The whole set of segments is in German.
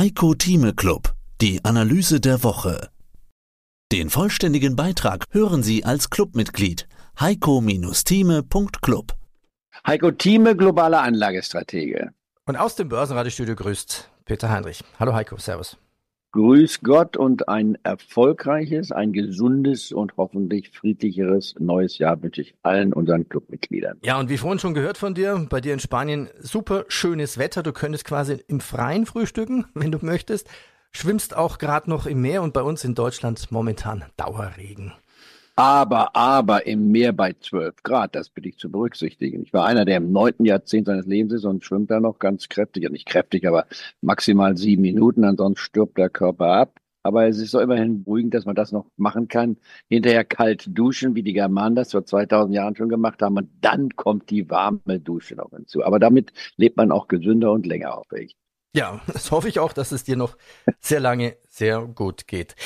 Heiko Thieme Club, die Analyse der Woche. Den vollständigen Beitrag hören Sie als Clubmitglied heiko-thieme.club. Heiko Thieme, globaler Anlagestratege. Und aus dem Börsenradiostudio grüßt Peter Heinrich. Hallo Heiko, Servus. Grüß Gott und ein erfolgreiches, ein gesundes und hoffentlich friedlicheres neues Jahr wünsche ich allen unseren Clubmitgliedern. Ja, und wie vorhin schon gehört von dir, bei dir in Spanien super schönes Wetter. Du könntest quasi im Freien frühstücken, wenn du möchtest. Schwimmst auch gerade noch im Meer und bei uns in Deutschland momentan Dauerregen. Aber, aber im Meer bei 12 Grad, das bitte ich zu berücksichtigen. Ich war einer, der im neunten Jahrzehnt seines Lebens ist und schwimmt da noch ganz kräftig, ja nicht kräftig, aber maximal sieben Minuten, ansonsten stirbt der Körper ab. Aber es ist doch immerhin beruhigend, dass man das noch machen kann. Hinterher kalt duschen, wie die Germanen das vor 2000 Jahren schon gemacht haben. Und dann kommt die warme Dusche noch hinzu. Aber damit lebt man auch gesünder und länger, hoffe. Ja, das hoffe ich auch, dass es dir noch sehr lange sehr gut geht.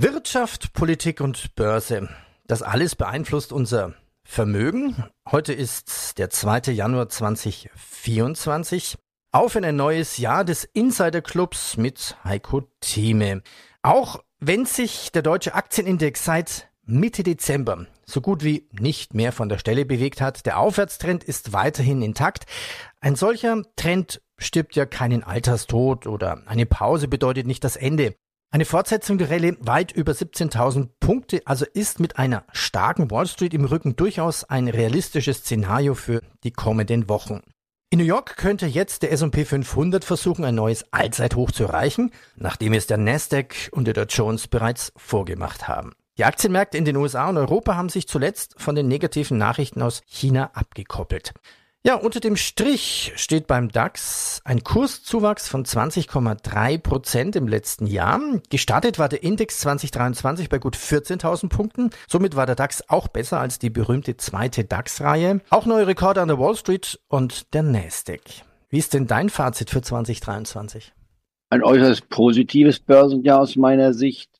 Wirtschaft, Politik und Börse. Das alles beeinflusst unser Vermögen. Heute ist der 2. Januar 2024. Auf in ein neues Jahr des Insider Clubs mit Heiko Thieme. Auch wenn sich der deutsche Aktienindex seit Mitte Dezember so gut wie nicht mehr von der Stelle bewegt hat, der Aufwärtstrend ist weiterhin intakt. Ein solcher Trend stirbt ja keinen Alterstod oder eine Pause bedeutet nicht das Ende. Eine Fortsetzung der Rallye weit über 17.000 Punkte, also ist mit einer starken Wall Street im Rücken durchaus ein realistisches Szenario für die kommenden Wochen. In New York könnte jetzt der S&P 500 versuchen, ein neues Allzeithoch zu erreichen, nachdem es der Nasdaq und der Dow Jones bereits vorgemacht haben. Die Aktienmärkte in den USA und Europa haben sich zuletzt von den negativen Nachrichten aus China abgekoppelt. Ja, unter dem Strich steht beim DAX ein Kurszuwachs von 20,3 Prozent im letzten Jahr. Gestartet war der Index 2023 bei gut 14.000 Punkten. Somit war der DAX auch besser als die berühmte zweite DAX-Reihe. Auch neue Rekorde an der Wall Street und der Nasdaq. Wie ist denn dein Fazit für 2023? Ein äußerst positives Börsenjahr aus meiner Sicht.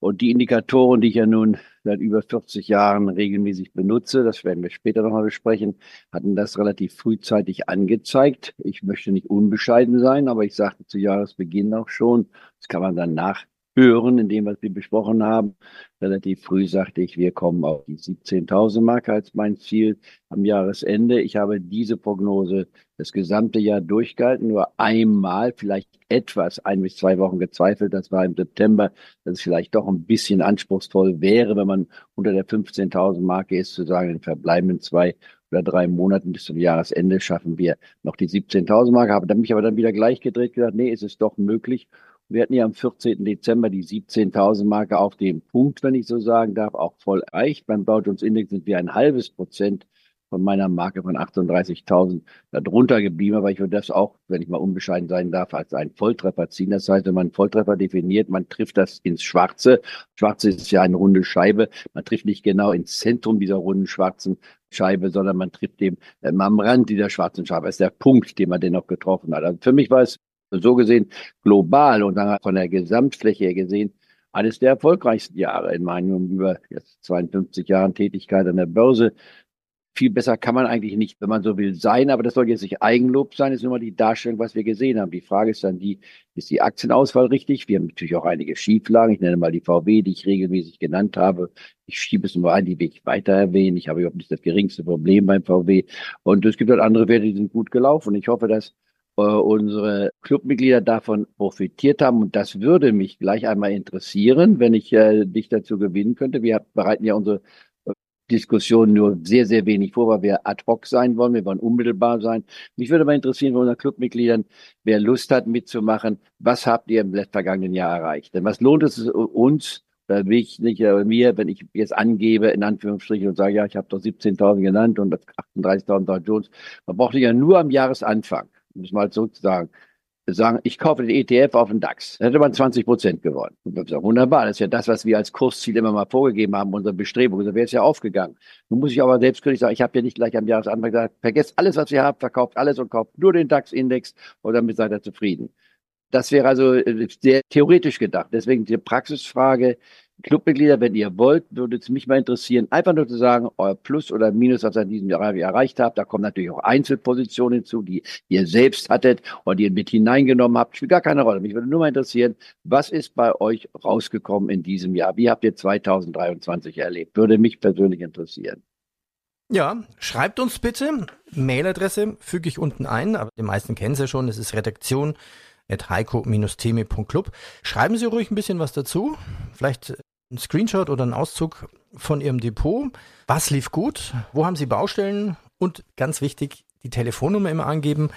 Und die Indikatoren, die ich ja nun seit über 40 Jahren regelmäßig benutze, das werden wir später nochmal besprechen, hatten das relativ frühzeitig angezeigt. Ich möchte nicht unbescheiden sein, aber ich sagte zu Jahresbeginn auch schon, das kann man dann nach hören in dem, was wir besprochen haben. Relativ früh sagte ich, wir kommen auf die 17.000 Marke als mein Ziel am Jahresende. Ich habe diese Prognose das gesamte Jahr durchgehalten, nur einmal, vielleicht etwas, ein bis zwei Wochen gezweifelt. Das war im September, dass es vielleicht doch ein bisschen anspruchsvoll wäre, wenn man unter der 15.000 Marke ist, zu sagen, in verbleibenden zwei oder drei Monaten bis zum Jahresende schaffen wir noch die 17.000 Marke. Habe mich aber dann wieder gleich gedreht, gesagt, nee, es ist doch möglich. Wir hatten ja am 14. Dezember die 17.000 Marke auf dem Punkt, wenn ich so sagen darf, auch voll erreicht. Beim Dow Jones Index sind wir ein halbes Prozent von meiner Marke von 38.000 darunter geblieben. Aber ich würde das auch, wenn ich mal unbescheiden sein darf, als einen Volltreffer ziehen. Das heißt, wenn man einen Volltreffer definiert, man trifft das ins Schwarze. Schwarze ist ja eine runde Scheibe. Man trifft nicht genau ins Zentrum dieser runden schwarzen Scheibe, sondern man trifft dem ähm, am Rand dieser schwarzen Scheibe. Das ist der Punkt, den man dennoch getroffen hat. Also für mich war es so gesehen global und dann von der Gesamtfläche her gesehen eines der erfolgreichsten Jahre in meinen über jetzt 52 Jahren Tätigkeit an der Börse. Viel besser kann man eigentlich nicht, wenn man so will, sein, aber das soll jetzt nicht Eigenlob sein, das ist nur mal die Darstellung, was wir gesehen haben. Die Frage ist dann die, ist die Aktienauswahl richtig? Wir haben natürlich auch einige Schieflagen. Ich nenne mal die VW, die ich regelmäßig genannt habe. Ich schiebe es nur ein, die will ich weiter erwähnen. Ich habe überhaupt nicht das geringste Problem beim VW. Und es gibt halt andere Werte, die sind gut gelaufen. Ich hoffe, dass unsere Clubmitglieder davon profitiert haben. Und das würde mich gleich einmal interessieren, wenn ich äh, dich dazu gewinnen könnte. Wir bereiten ja unsere äh, Diskussion nur sehr, sehr wenig vor, weil wir ad hoc sein wollen. Wir wollen unmittelbar sein. Mich würde mal interessieren von unseren Clubmitgliedern, wer Lust hat mitzumachen, was habt ihr im vergangenen Jahr erreicht? Denn was lohnt es uns, da will ich nicht äh, mir, wenn ich jetzt angebe, in Anführungsstrichen, und sage, ja, ich habe doch 17.000 genannt und 38.000 Dow Jones, man braucht ja nur am Jahresanfang um es mal zurückzusagen, sagen, ich kaufe den ETF auf den DAX. Da hätte man 20 Prozent gewonnen. Sagen, wunderbar, das ist ja das, was wir als Kursziel immer mal vorgegeben haben, unsere Bestrebung. Da wäre es ja aufgegangen. Nun muss ich aber selbstkritisch sagen, ich habe ja nicht gleich am Jahresanfang gesagt, vergesst alles, was ihr habt, verkauft alles und kauft nur den DAX-Index und damit seid ihr zufrieden. Das wäre also äh, sehr theoretisch gedacht. Deswegen die Praxisfrage, Clubmitglieder, wenn ihr wollt, würde es mich mal interessieren, einfach nur zu sagen, euer Plus oder Minus, was ihr in diesem Jahr erreicht habt. Da kommen natürlich auch Einzelpositionen hinzu, die ihr selbst hattet und die ihr mit hineingenommen habt. Spielt gar keine Rolle. Mich würde nur mal interessieren, was ist bei euch rausgekommen in diesem Jahr? Wie habt ihr 2023 erlebt? Würde mich persönlich interessieren. Ja, schreibt uns bitte. Mailadresse füge ich unten ein, aber die meisten kennen sie ja schon. Es ist redaktion heiko-theme.club. Schreiben Sie ruhig ein bisschen was dazu. Vielleicht ein Screenshot oder ein Auszug von Ihrem Depot. Was lief gut? Wo haben Sie Baustellen? Und ganz wichtig, die Telefonnummer immer angeben.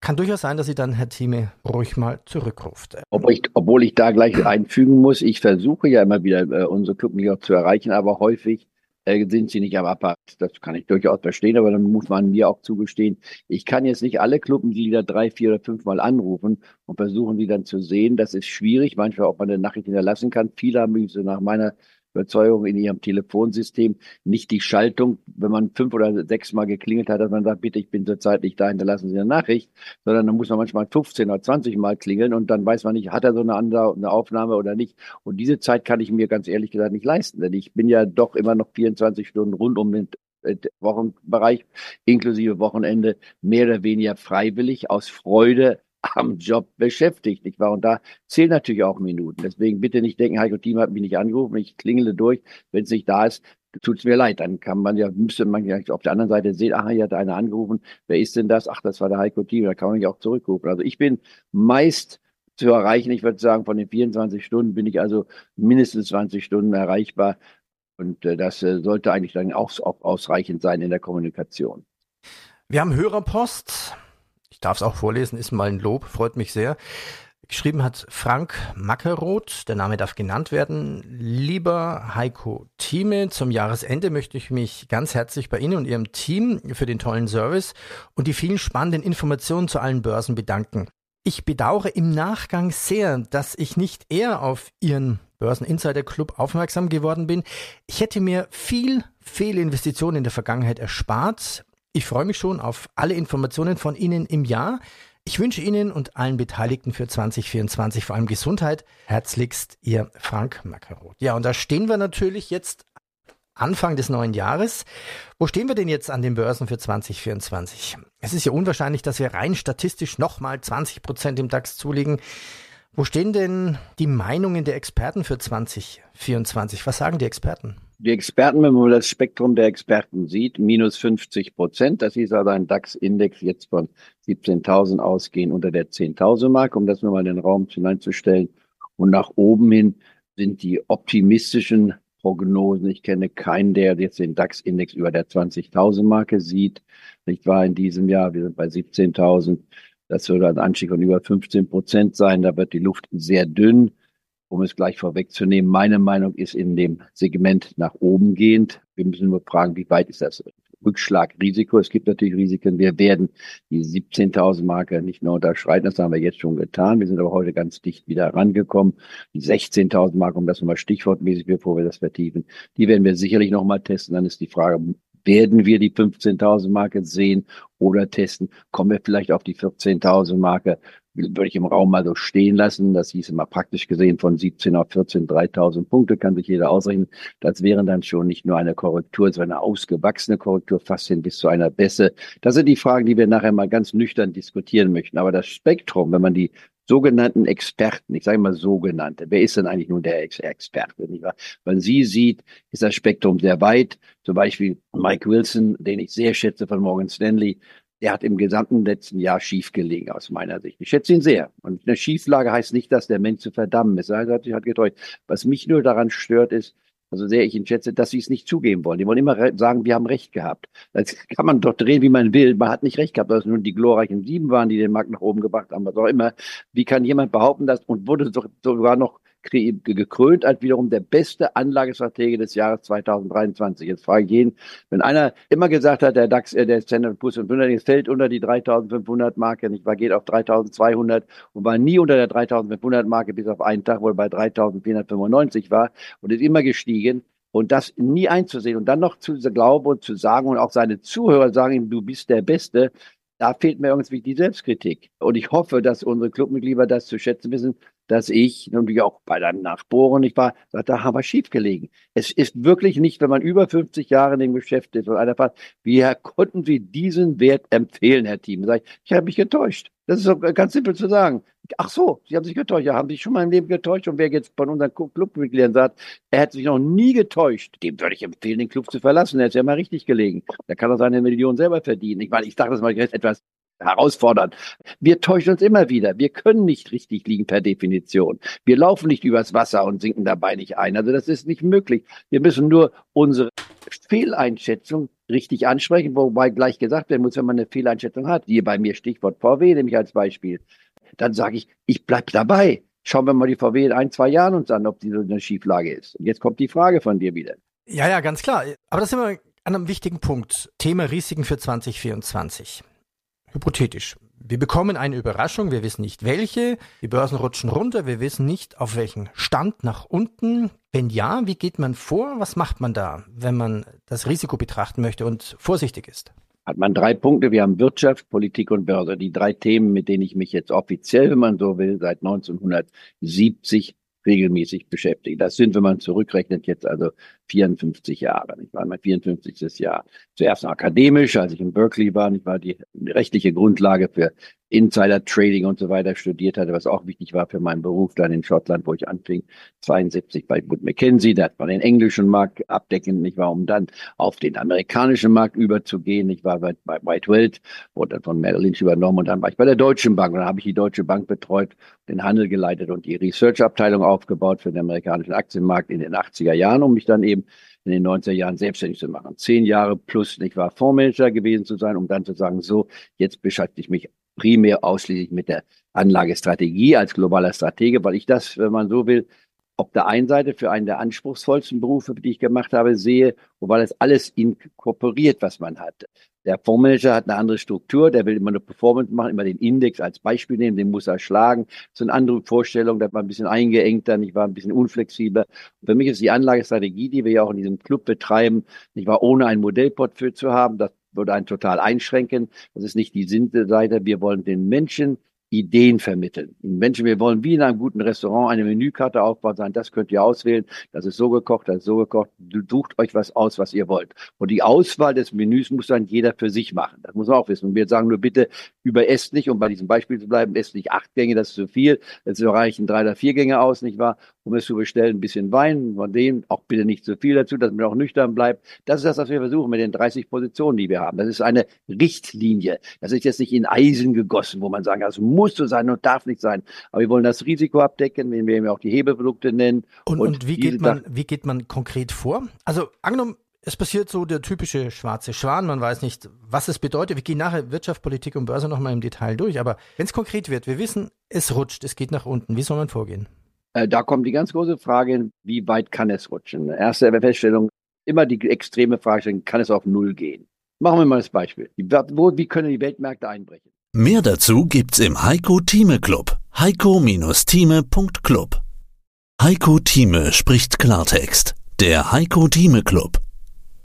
Kann durchaus sein, dass Sie dann Herr Thieme ruhig mal zurückruft. Obwohl ich, obwohl ich da gleich einfügen muss, ich versuche ja immer wieder äh, unsere Clubmitglieder zu erreichen, aber häufig sind sie nicht am Apparat. Das kann ich durchaus verstehen, aber dann muss man mir auch zugestehen, ich kann jetzt nicht alle Clubmitglieder drei, vier oder fünf Mal anrufen und versuchen, die dann zu sehen. Das ist schwierig, manchmal auch man eine Nachricht hinterlassen kann. Viele haben mich so nach meiner Überzeugung in ihrem Telefonsystem nicht die Schaltung, wenn man fünf oder sechs Mal geklingelt hat, dass man sagt, bitte, ich bin zurzeit nicht da, hinterlassen Sie eine Nachricht, sondern dann muss man manchmal 15 oder 20 Mal klingeln und dann weiß man nicht, hat er so eine andere eine Aufnahme oder nicht. Und diese Zeit kann ich mir ganz ehrlich gesagt nicht leisten, denn ich bin ja doch immer noch 24 Stunden rund um den äh, Wochenbereich inklusive Wochenende mehr oder weniger freiwillig aus Freude am Job beschäftigt, nicht wahr? Und da zählen natürlich auch Minuten. Deswegen bitte nicht denken, Heiko Team hat mich nicht angerufen, ich klingele durch. Wenn es nicht da ist, tut es mir leid. Dann kann man ja, müsste man ja auf der anderen Seite sehen, ach, hier hat einer angerufen. Wer ist denn das? Ach, das war der Heiko Team. Da kann man ja auch zurückrufen. Also ich bin meist zu erreichen. Ich würde sagen, von den 24 Stunden bin ich also mindestens 20 Stunden erreichbar. Und äh, das äh, sollte eigentlich dann auch, auch ausreichend sein in der Kommunikation. Wir haben Hörerpost ich darf es auch vorlesen, ist mal ein Lob, freut mich sehr. Geschrieben hat Frank Mackeroth, der Name darf genannt werden. Lieber Heiko Thieme, zum Jahresende möchte ich mich ganz herzlich bei Ihnen und Ihrem Team für den tollen Service und die vielen spannenden Informationen zu allen Börsen bedanken. Ich bedauere im Nachgang sehr, dass ich nicht eher auf Ihren Börseninsider Club aufmerksam geworden bin. Ich hätte mir viel Fehlinvestitionen in der Vergangenheit erspart. Ich freue mich schon auf alle Informationen von Ihnen im Jahr. Ich wünsche Ihnen und allen Beteiligten für 2024 vor allem Gesundheit. Herzlichst Ihr Frank Mackeroth. Ja, und da stehen wir natürlich jetzt Anfang des neuen Jahres. Wo stehen wir denn jetzt an den Börsen für 2024? Es ist ja unwahrscheinlich, dass wir rein statistisch nochmal 20 Prozent im DAX zulegen. Wo stehen denn die Meinungen der Experten für 2024? Was sagen die Experten? Die Experten, wenn man das Spektrum der Experten sieht, minus 50 Prozent. Das hieß also ein DAX-Index jetzt von 17.000 ausgehen unter der 10.000 Marke, um das nur mal in den Raum hineinzustellen. Und nach oben hin sind die optimistischen Prognosen. Ich kenne keinen, der jetzt den DAX-Index über der 20.000 Marke sieht. Nicht wahr in diesem Jahr? Wir sind bei 17.000. Das würde ein Anstieg von über 15 Prozent sein. Da wird die Luft sehr dünn um es gleich vorwegzunehmen, meine Meinung ist in dem Segment nach oben gehend. Wir müssen nur fragen, wie weit ist das Rückschlagrisiko? Es gibt natürlich Risiken. Wir werden die 17.000 Marke nicht nur unterschreiten. Das haben wir jetzt schon getan. Wir sind aber heute ganz dicht wieder rangekommen. Die 16.000 Marke, um das nochmal stichwortmäßig, bevor wir das vertiefen, die werden wir sicherlich nochmal testen. Dann ist die Frage, werden wir die 15.000 Marke sehen oder testen? Kommen wir vielleicht auf die 14.000 Marke? Würde ich im Raum mal so stehen lassen. Das hieß immer praktisch gesehen von 17 auf 14, 3000 Punkte, kann sich jeder ausrechnen. Das wären dann schon nicht nur eine Korrektur, sondern eine ausgewachsene Korrektur, fast hin bis zu einer Bässe. Das sind die Fragen, die wir nachher mal ganz nüchtern diskutieren möchten. Aber das Spektrum, wenn man die sogenannten Experten, ich sage mal sogenannte, wer ist denn eigentlich nun der Ex Experte? Nicht wahr? Wenn sie sieht, ist das Spektrum sehr weit. Zum Beispiel Mike Wilson, den ich sehr schätze von Morgan Stanley, der hat im gesamten letzten Jahr schief gelegen, aus meiner Sicht. Ich schätze ihn sehr. Und eine Schieflage heißt nicht, dass der Mensch zu verdammen ist. Also hat sich halt getäuscht. Was mich nur daran stört, ist, also sehr ich ihn schätze, dass sie es nicht zugeben wollen. Die wollen immer sagen, wir haben Recht gehabt. Das kann man doch drehen, wie man will. Man hat nicht Recht gehabt, dass es nur die glorreichen Sieben waren, die den Markt nach oben gebracht haben, was auch immer. Wie kann jemand behaupten, dass, und wurde sogar noch gekrönt als wiederum der beste Anlagestratege des Jahres 2023. Jetzt frage ich jeden, wenn einer immer gesagt hat, der DAX, äh, der Standard Poor's 500 fällt unter die 3500 Marke, nicht wahr, geht auf 3200 und war nie unter der 3500 Marke bis auf einen Tag, wo er bei 3495 war und ist immer gestiegen. Und das nie einzusehen und dann noch zu glauben und zu sagen und auch seine Zuhörer sagen ihm, du bist der Beste, da fehlt mir irgendwie die Selbstkritik. Und ich hoffe, dass unsere Clubmitglieder das zu schätzen wissen, dass ich, wie auch bei deinen Nachbohren, ich war, da haben wir schief gelegen. Es ist wirklich nicht, wenn man über 50 Jahre in dem Geschäft ist und einer fragt, wie konnten Sie diesen Wert empfehlen, Herr Team? Sag ich, ich habe mich getäuscht. Das ist ganz simpel zu sagen. Ach so, Sie haben sich getäuscht. Ja, haben sich schon mal im Leben getäuscht. Und wer jetzt von unseren Clubmitgliedern sagt, er hat sich noch nie getäuscht, dem würde ich empfehlen, den Club zu verlassen. Er ist ja mal richtig gelegen. Da kann er seine Million selber verdienen. Ich meine, ich dachte das mal etwas herausfordernd. Wir täuschen uns immer wieder. Wir können nicht richtig liegen per Definition. Wir laufen nicht übers Wasser und sinken dabei nicht ein. Also das ist nicht möglich. Wir müssen nur unsere Fehleinschätzung richtig ansprechen, wobei gleich gesagt werden muss, wenn man eine Fehleinschätzung hat, hier bei mir Stichwort VW, nämlich als Beispiel, dann sage ich, ich bleib dabei. Schauen wir mal die VW in ein, zwei Jahren uns an, ob die so eine Schieflage ist. Und jetzt kommt die Frage von dir wieder. Ja, ja, ganz klar. Aber das sind wir an einem wichtigen Punkt. Thema Risiken für 2024 hypothetisch. Wir bekommen eine Überraschung, wir wissen nicht welche, die Börsen rutschen runter, wir wissen nicht auf welchen Stand nach unten. Wenn ja, wie geht man vor? Was macht man da, wenn man das Risiko betrachten möchte und vorsichtig ist? Hat man drei Punkte. Wir haben Wirtschaft, Politik und Börse. Die drei Themen, mit denen ich mich jetzt offiziell, wenn man so will, seit 1970 regelmäßig beschäftigt. Das sind, wenn man zurückrechnet, jetzt also 54 Jahre. Ich war mein 54. Jahr. Zuerst akademisch, als ich in Berkeley war, ich war die rechtliche Grundlage für Insider Trading und so weiter studiert hatte, was auch wichtig war für meinen Beruf dann in Schottland, wo ich anfing, 72 bei Wood Mackenzie, da hat man den englischen Markt abdeckend, ich war, um dann auf den amerikanischen Markt überzugehen. Ich war bei, bei White Welt, wurde dann von Merrill Lynch übernommen und dann war ich bei der Deutschen Bank und dann habe ich die Deutsche Bank betreut, den Handel geleitet und die Research-Abteilung aufgebaut für den amerikanischen Aktienmarkt in den 80er Jahren, um mich dann eben in den 90er Jahren selbstständig zu machen. Zehn Jahre plus, ich war Fondsmanager gewesen zu sein, um dann zu sagen, so, jetzt beschäftige ich mich primär ausschließlich mit der Anlagestrategie als globaler Stratege, weil ich das, wenn man so will, auf der einen Seite für einen der anspruchsvollsten Berufe, die ich gemacht habe, sehe, wobei das alles inkorporiert, was man hat. Der Fondsmanager hat eine andere Struktur, der will immer eine Performance machen, immer den Index als Beispiel nehmen, den muss er schlagen. Das ist eine andere Vorstellung, da war ein bisschen eingeengter, ich war ein bisschen unflexibler. Für mich ist die Anlagestrategie, die wir ja auch in diesem Club betreiben, ich war ohne ein Modellportfolio zu haben, das würde einen total einschränken. Das ist nicht die Seite. Wir wollen den Menschen Ideen vermitteln. Menschen, wir wollen wie in einem guten Restaurant eine Menükarte aufbauen, sagen, das könnt ihr auswählen, das ist so gekocht, das ist so gekocht, du sucht euch was aus, was ihr wollt. Und die Auswahl des Menüs muss dann jeder für sich machen. Das muss man auch wissen. Und wir sagen nur bitte, überesst nicht, um bei diesem Beispiel zu bleiben, esst nicht acht Gänge, das ist zu viel. Jetzt reichen drei oder vier Gänge aus, nicht wahr? Um es zu bestellen, ein bisschen Wein, von dem auch bitte nicht zu viel dazu, dass man auch nüchtern bleibt. Das ist das, was wir versuchen mit den 30 Positionen, die wir haben. Das ist eine Richtlinie. Das ist jetzt nicht in Eisen gegossen, wo man sagen, das muss so sein und darf nicht sein. Aber wir wollen das Risiko abdecken, wenn wir eben auch die Hebelprodukte nennen. Und, und, und wie, geht man, wie geht man konkret vor? Also angenommen, es passiert so der typische schwarze Schwan, man weiß nicht, was es bedeutet. Wir gehen nachher Wirtschaft, Politik und Börse nochmal im Detail durch, aber wenn es konkret wird, wir wissen, es rutscht, es geht nach unten, wie soll man vorgehen? Äh, da kommt die ganz große Frage, wie weit kann es rutschen? Erste Feststellung, immer die extreme Frage, kann es auf Null gehen? Machen wir mal das Beispiel. Wie können die Weltmärkte einbrechen? Mehr dazu gibt's im Heiko Thieme Club. heiko-thieme.club Heiko Thieme spricht Klartext. Der Heiko Thieme Club.